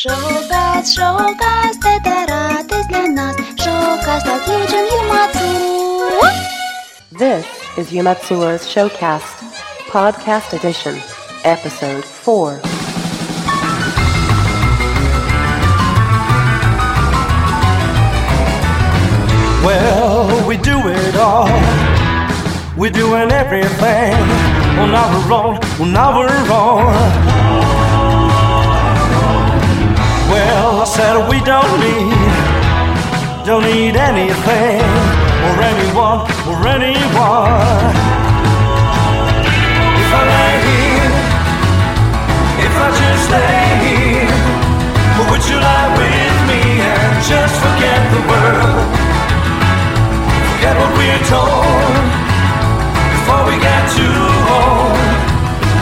Шоу-каст, шоу-каст, это радость для нас. Шоу-каст от Юджин Юмацу. This is Yumatsuo's Showcast, Podcast Edition, Episode 4. Well, we do it all. We're doing everything on our own, on our own. Well, I Said we don't need, don't need anything or anyone or anyone. If I lay here, if I just lay here, would you lie with me and just forget the world? Forget what we're told before we get too old.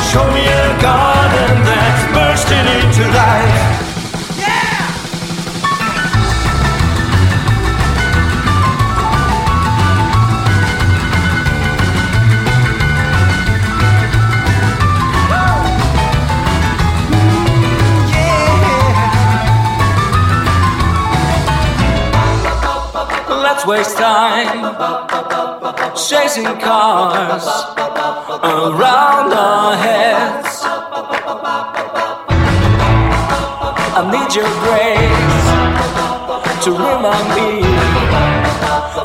Show me a garden that's bursting into life. Let's waste time chasing cars around our heads. I need your grace to remind me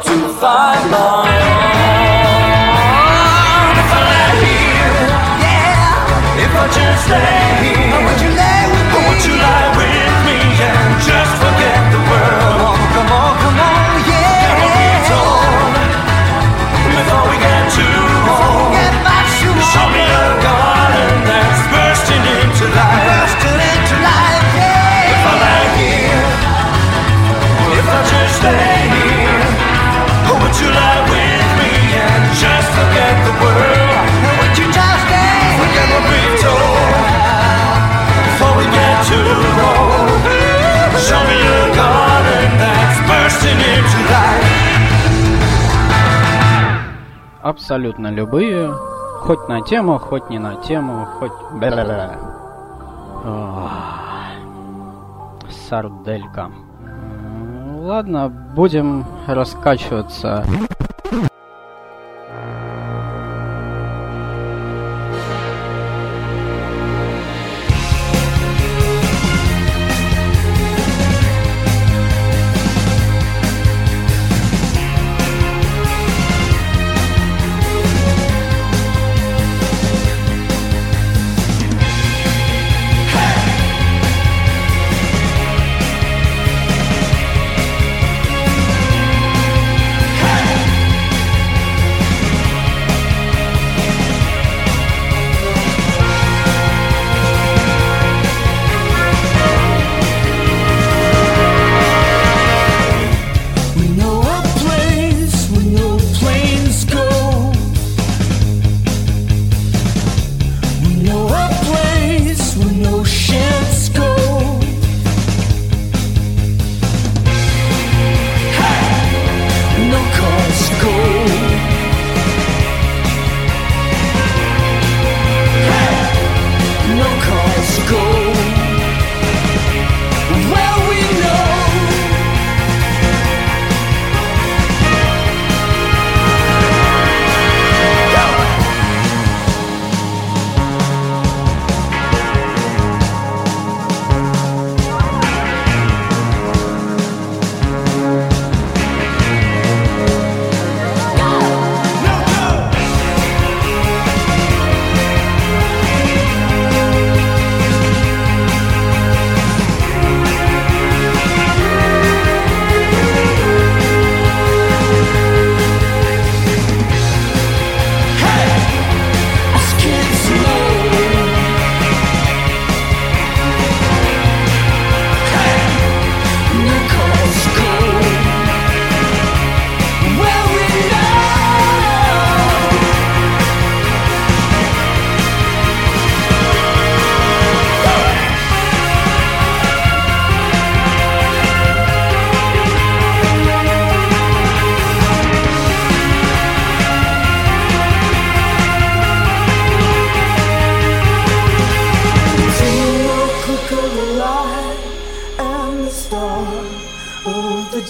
to find my own. If I lay here, yeah. If I just lay here, would you lay with me? Would you lie with Абсолютно любые. Хоть на тему, хоть не на тему, хоть... Сарделька. Ладно, будем раскачиваться.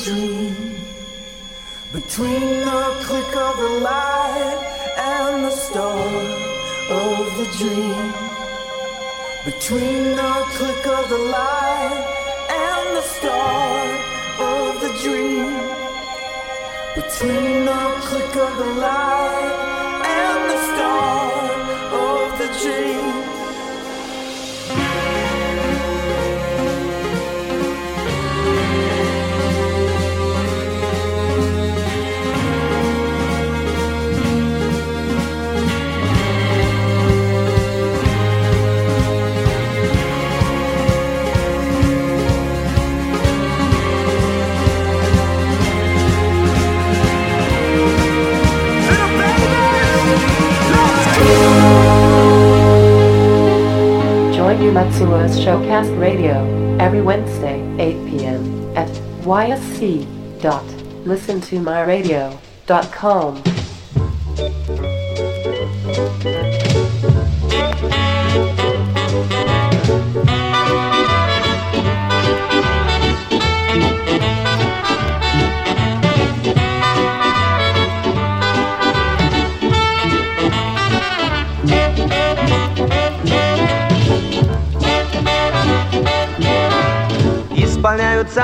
Between the click of the light and the start of the dream. Between the click of the light and the start of the dream. Between the click of the light Join Umatsua's Showcast Radio every Wednesday, 8 p.m. at ysc.listentomyradio.com.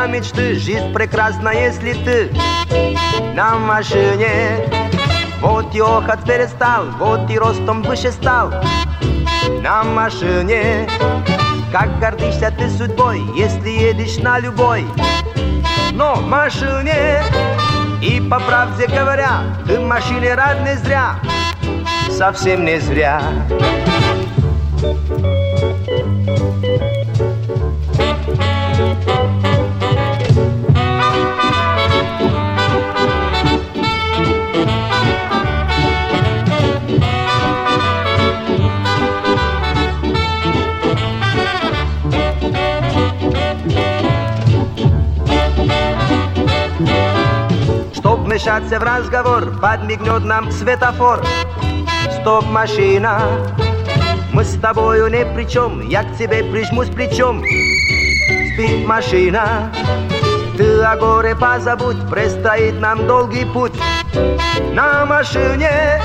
Исполняются мечты, жизнь прекрасна, если ты на машине. Вот и охот перестал, вот и ростом выше стал на машине. Как гордишься ты судьбой, если едешь на любой, но машине. И по правде говоря, ты в машине рад не зря, совсем не зря. Чтоб вмешаться в разговор, подмигнет нам светофор. Стоп, машина, мы с тобою ни при чем, я к тебе прижмусь плечом. Спит машина, ты о горе позабудь, предстоит нам долгий путь. На машине,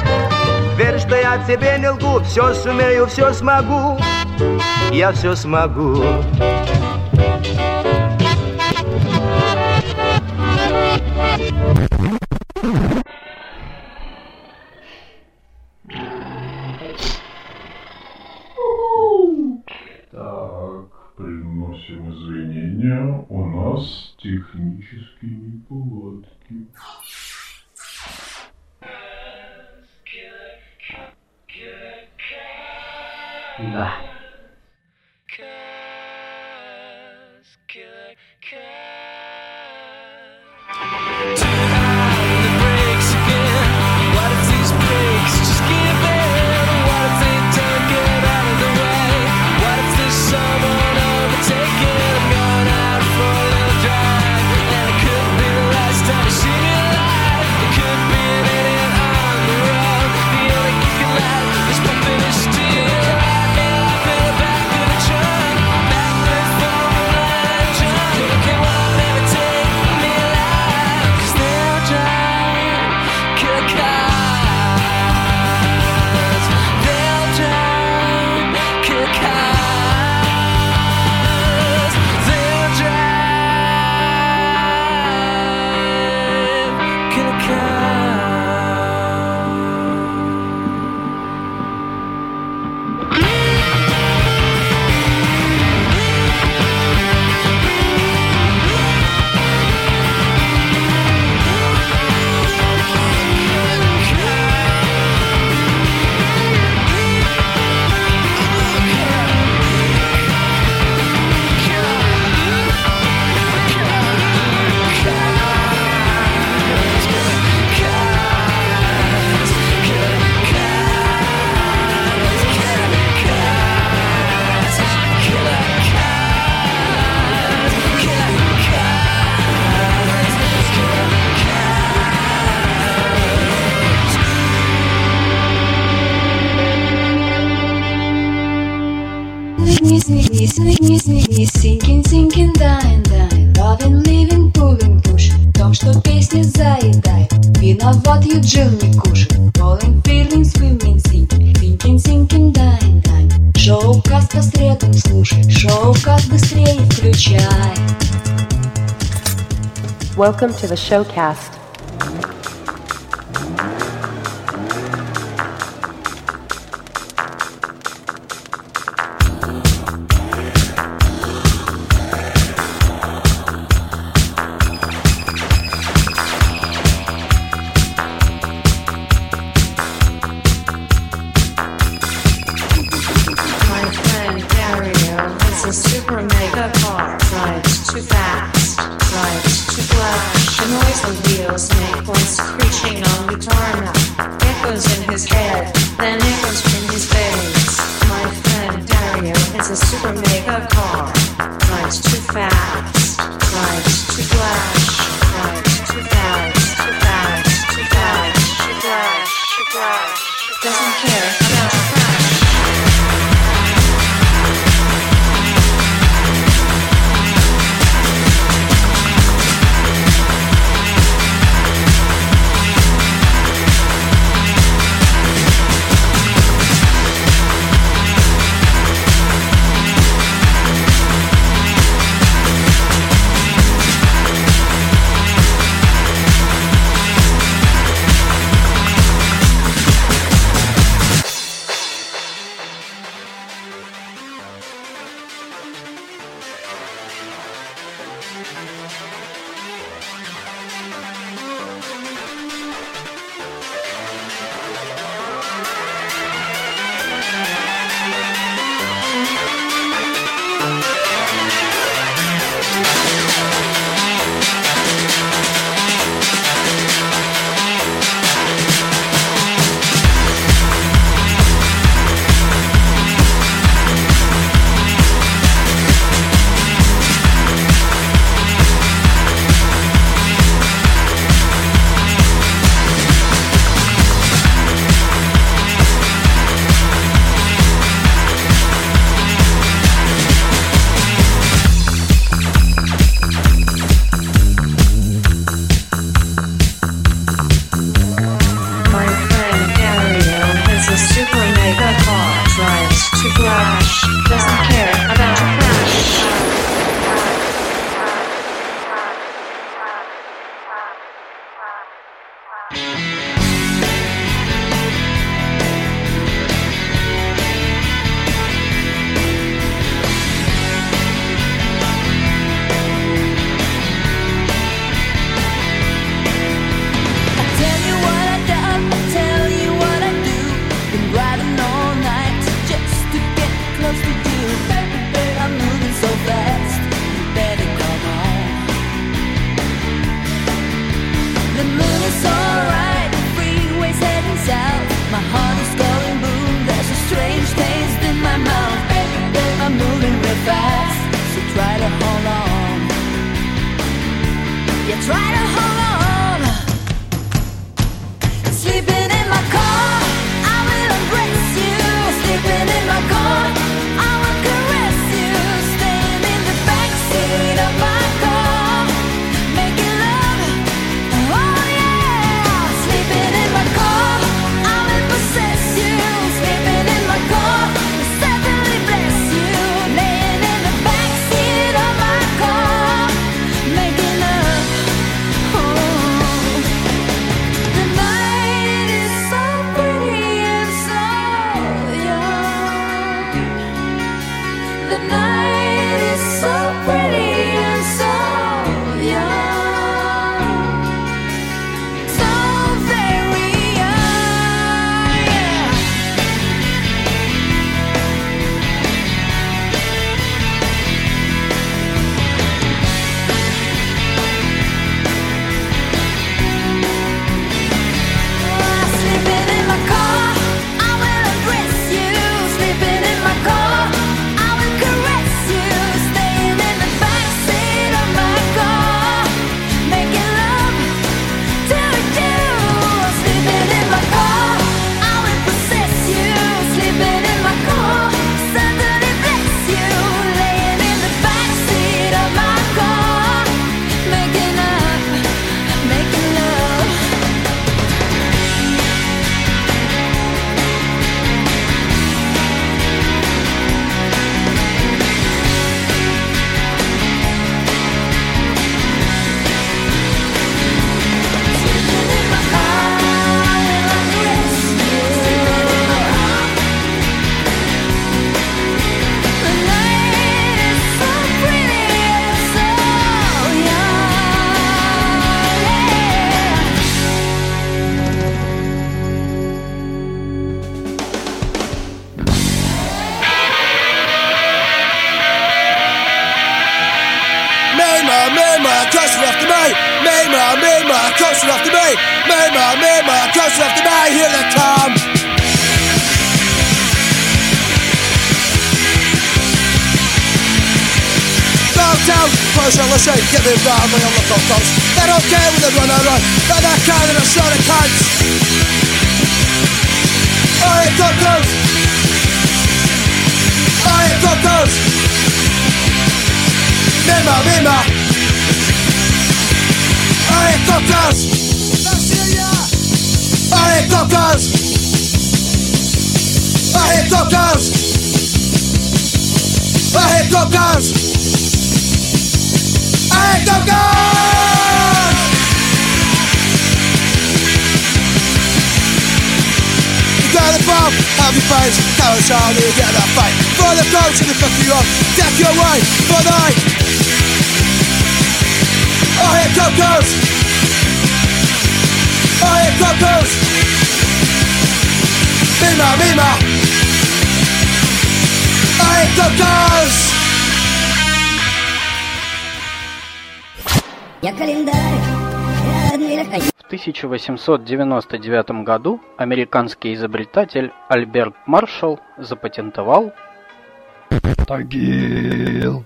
верь, что я тебе не лгу, все сумею, все смогу, я все смогу. Технические неполадки. Да. Easy, easy, easy, sinking, sinking, dying, dying. Loving, living, pulling, pushing том, что песни Виноват you не Falling, feeling, swimming, sinking Thinking, sinking, dying, dying. Шоу-каст по средам слушай. Шоу-каст быстрее включай. Welcome to the showcast. kevésbé álmajomnak a taps They don't care with the run and run They're that kind and a shot of cunts I ain't got those I ain't got those Mima, mima I ain't got those I ain't got those I ain't got those I ain't got those have your face, carrots on you get that fight. For the coach and the fuck you up, deck your way for the night. Oh, here cocos! Oh, here cocos! Mima, mima! Oh, here cocos! Я календарь. В 1899 году американский изобретатель Альберт Маршалл запатентовал Тагил.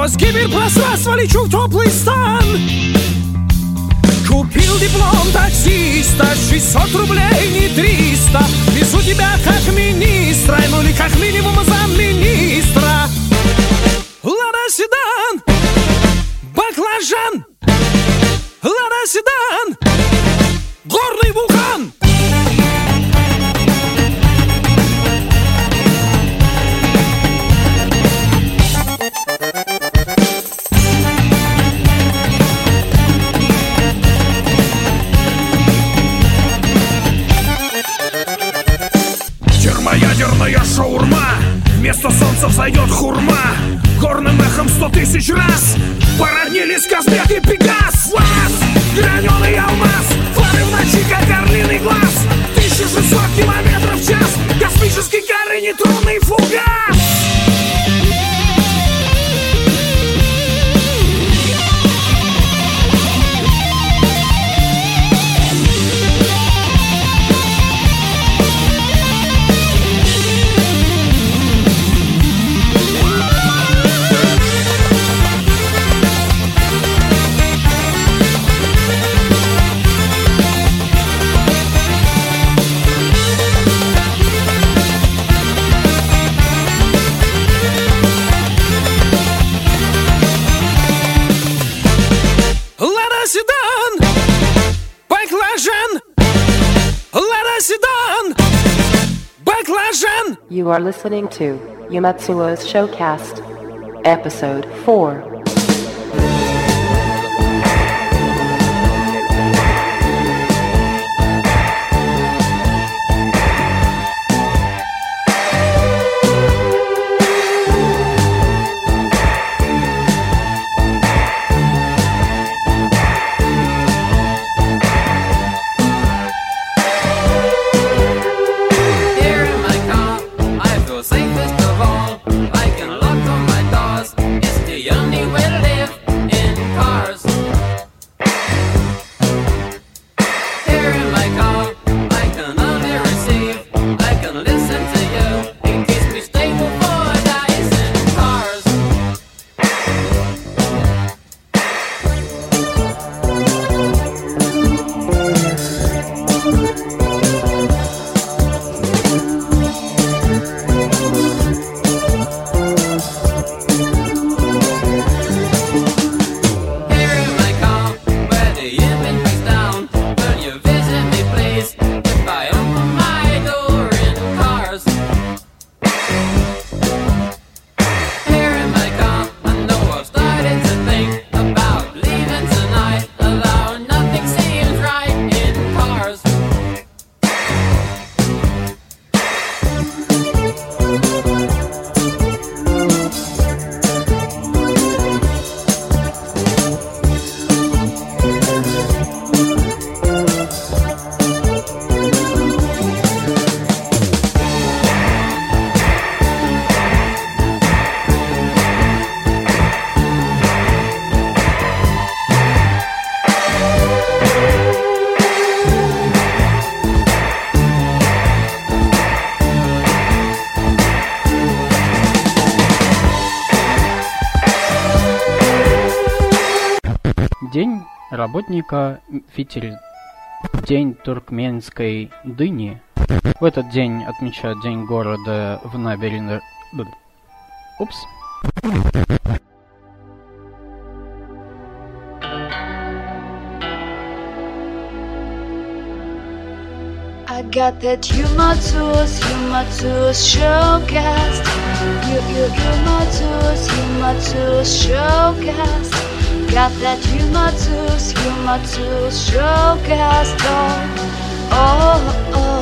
Сквозь гиперпространство лечу в теплый стан. Купил диплом таксиста 600 рублей, не 300 Везу тебя как министра Ну или как минимум замминистра. Лада You are listening to Yumatsuo's Showcast, Episode 4. работника Фитиль, день туркменской дыни. В этот день отмечают День города в набережной... Упс. I got that humor tools, showcast. You, you, humor tools, showcast. got that human tools, human show cast on. Oh, oh. oh.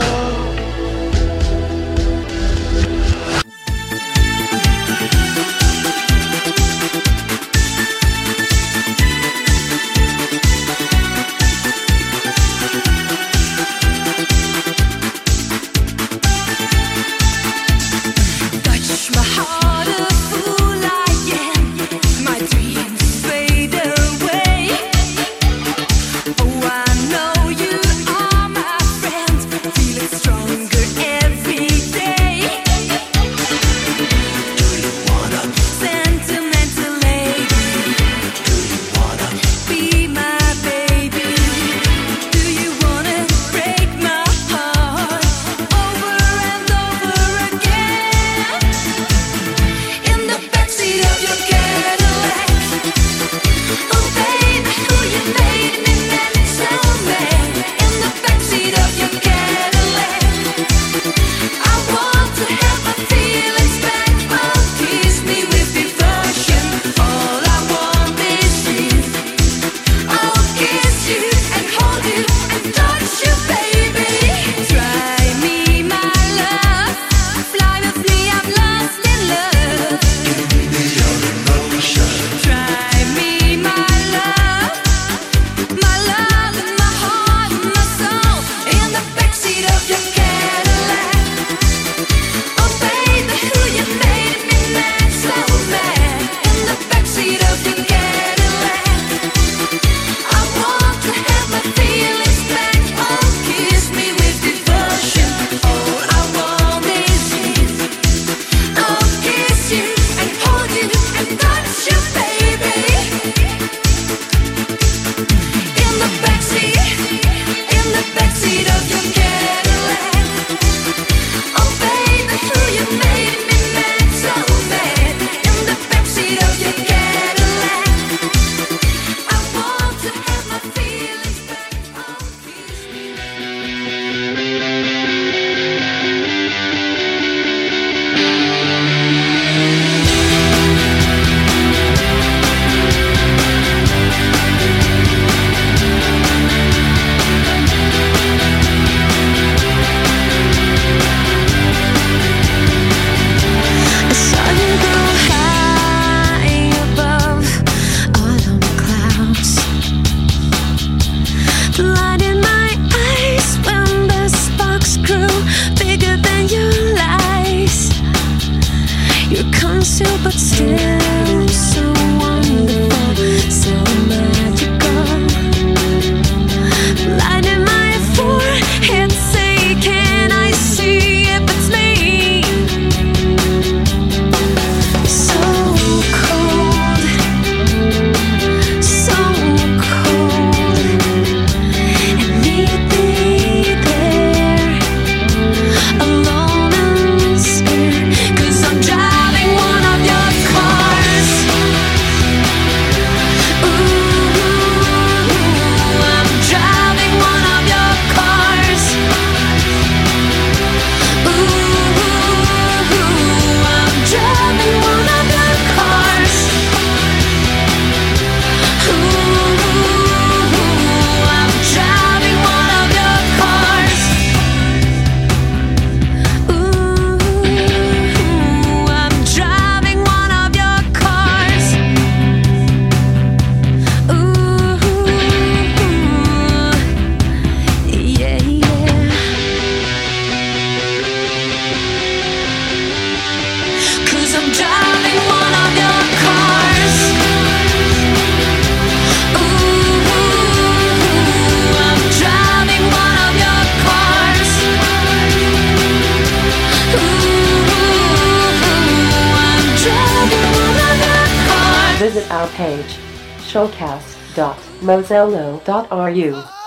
hello.ru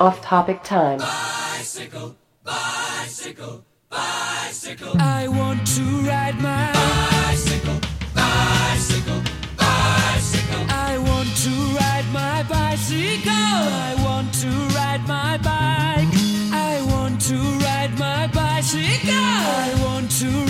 Off topic time. Bicycle, bicycle, bicycle. I want to ride my bicycle, bicycle, bicycle. I want to ride my bicycle. I want to ride my bike. I want to ride my bicycle. I want to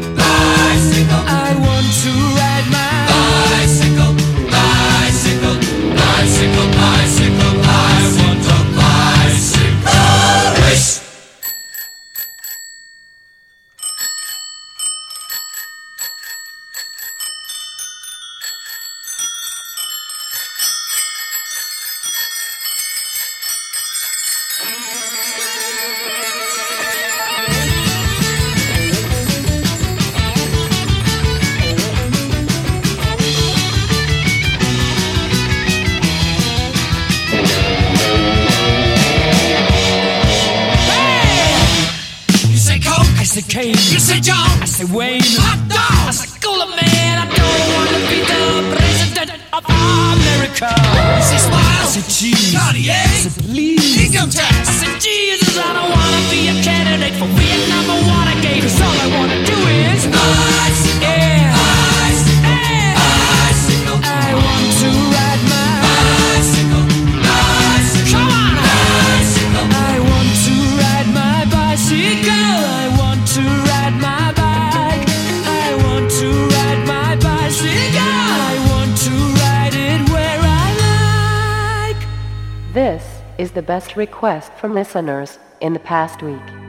say, Wayne, hot dog! I say, cooler man, I don't wanna be the president of America. I say, smile. I say, cheese. Cartier. I say, please. Income tax. I said, Jesus, I don't wanna be a candidate for Vietnam or Watergate. Cause all I wanna do is. Nice. The best request from listeners in the past week.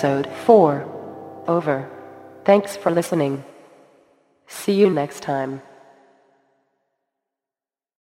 episode 4. Over. Thanks for listening. See you next time.